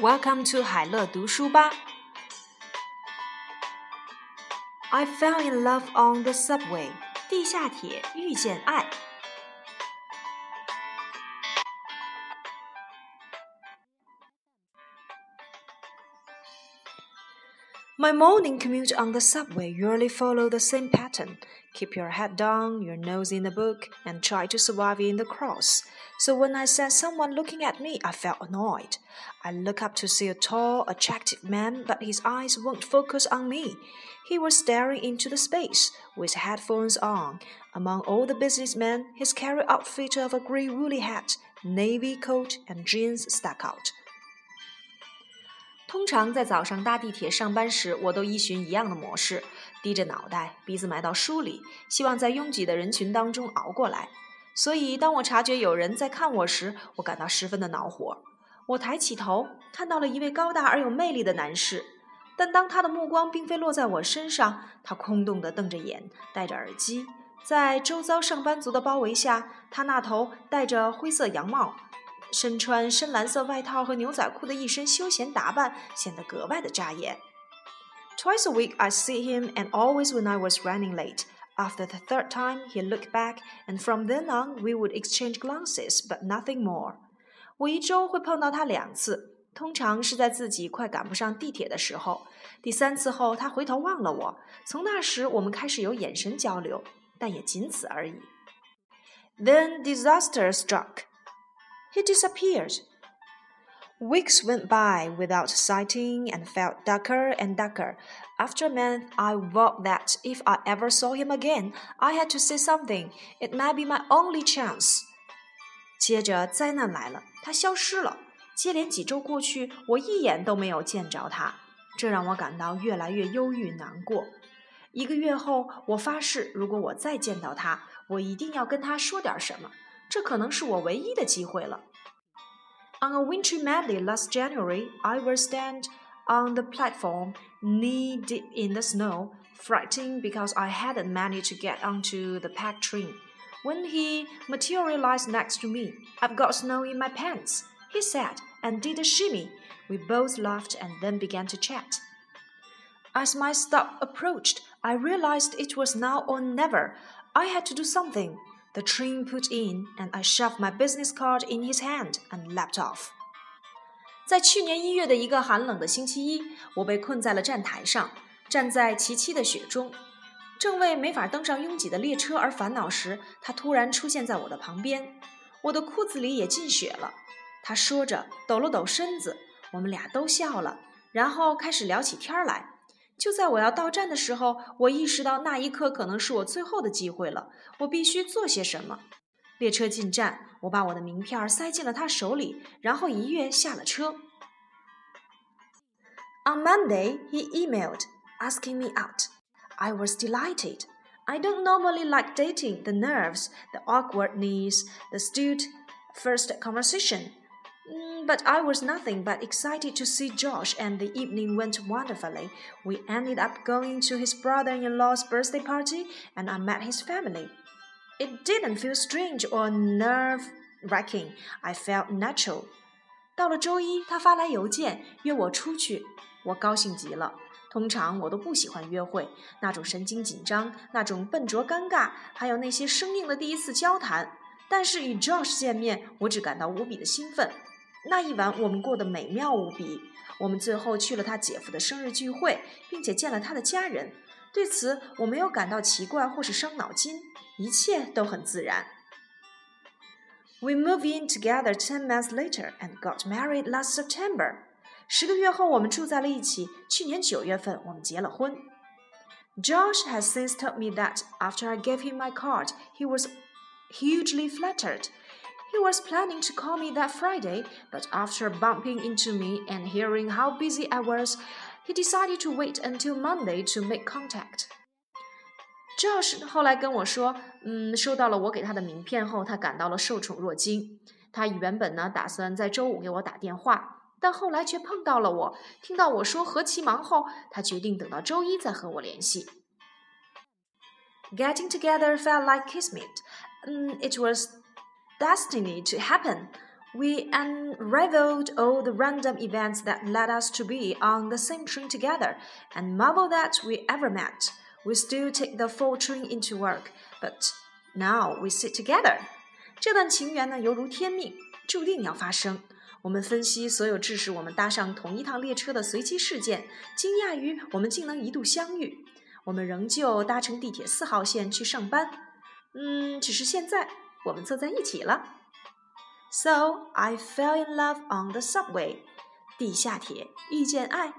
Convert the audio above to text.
Welcome to 海乐读书吧。I fell in love on the subway. 地下铁遇见爱。My morning commute on the subway usually follow the same pattern. Keep your head down, your nose in the book, and try to survive in the cross. So when I saw someone looking at me, I felt annoyed. I look up to see a tall, attractive man, but his eyes won't focus on me. He was staring into the space, with headphones on. Among all the businessmen, his carry outfit of a grey woolly hat, navy coat, and jeans stuck out. 通常在早上搭地铁上班时，我都依循一样的模式，低着脑袋，鼻子埋到书里，希望在拥挤的人群当中熬过来。所以，当我察觉有人在看我时，我感到十分的恼火。我抬起头，看到了一位高大而有魅力的男士，但当他的目光并非落在我身上，他空洞地瞪着眼，戴着耳机，在周遭上班族的包围下，他那头戴着灰色羊帽。身穿深蓝色外套和牛仔裤的一身休闲打扮显得格外的扎眼。Twice a week I see him, and always when I was running late. After the third time, he looked back, and from then on we would exchange glances, but nothing more. 我一周会碰到他两次，通常是在自己快赶不上地铁的时候。第三次后，他回头望了我，从那时我们开始有眼神交流，但也仅此而已。Then disaster struck. He disappeared. Weeks went by without sighting and felt darker and darker. After a month, I vowed that if I ever saw him again, I had to say something. It might be my only chance. 接着灾难来了，他消失了。接连几周过去，我一眼都没有见着他，这让我感到越来越忧郁难过。一个月后，我发誓，如果我再见到他，我一定要跟他说点什么。 这可能是我唯一的机会了。On a wintry medley last January, I was stand on the platform, knee deep in the snow, frightened because I hadn't managed to get onto the packed train. When he materialized next to me, I've got snow in my pants, he said, and did a shimmy. We both laughed and then began to chat. As my stop approached, I realized it was now or never. I had to do something. The train put in, and I shoved my business card in his hand and leapt off. 在去年一月的一个寒冷的星期一，我被困在了站台上，站在齐齐的雪中，正为没法登上拥挤的列车而烦恼时，他突然出现在我的旁边。我的裤子里也进雪了。他说着，抖了抖身子。我们俩都笑了，然后开始聊起天来。就在我要到站的时候，我意识到那一刻可能是我最后的机会了。我必须做些什么。列车进站，我把我的名片塞进了他手里，然后一跃下了车。On Monday, he emailed asking me out. I was delighted. I don't normally like dating the nerves, the awkwardness, the stupid first conversation. Mm, but I was nothing but excited to see Josh, and the evening went wonderfully. We ended up going to his brother in law's birthday party, and I met his family. It didn't feel strange or nerve wracking, I felt natural. 到了周一，他发来邮件约我出去，我高兴极了。通常我都不喜欢约会，那种神经紧张，那种笨拙尴尬，还有那些生硬的第一次交谈。但是与 Josh 见面，我只感到无比的兴奋。 那一晚我们过得美妙无比。我们最后去了他姐夫的生日聚会，并且见了他的家人。对此我没有感到奇怪或是伤脑筋，一切都很自然。We moved in together ten months later and got married last September。十个月后我们住在了一起。去年九月份我们结了婚。Josh has since told me that after I gave him my card, he was hugely flattered. He was planning to call me that Friday, but after bumping into me and hearing how busy I was, he decided to wait until Monday to make contact. Josh 后来跟我说，嗯，收到了我给他的名片后，他感到了受宠若惊。他原本呢打算在周五给我打电话，但后来却碰到了我。听到我说何其忙后，他决定等到周一再和我联系。Getting together felt like kismet. Um, it was destiny to happen. We unraveled all the random events that led us to be on the same train together, and marvel that we ever met. We still take the four train into work, but now we sit together. 这段情缘呢，犹如天命，注定要发生。我们分析所有致使我们搭上同一趟列车的随机事件，惊讶于我们竟能一度相遇。我们仍旧搭乘地铁四号线去上班，嗯，只是现在我们坐在一起了。So I fell in love on the subway. 地下铁遇见爱。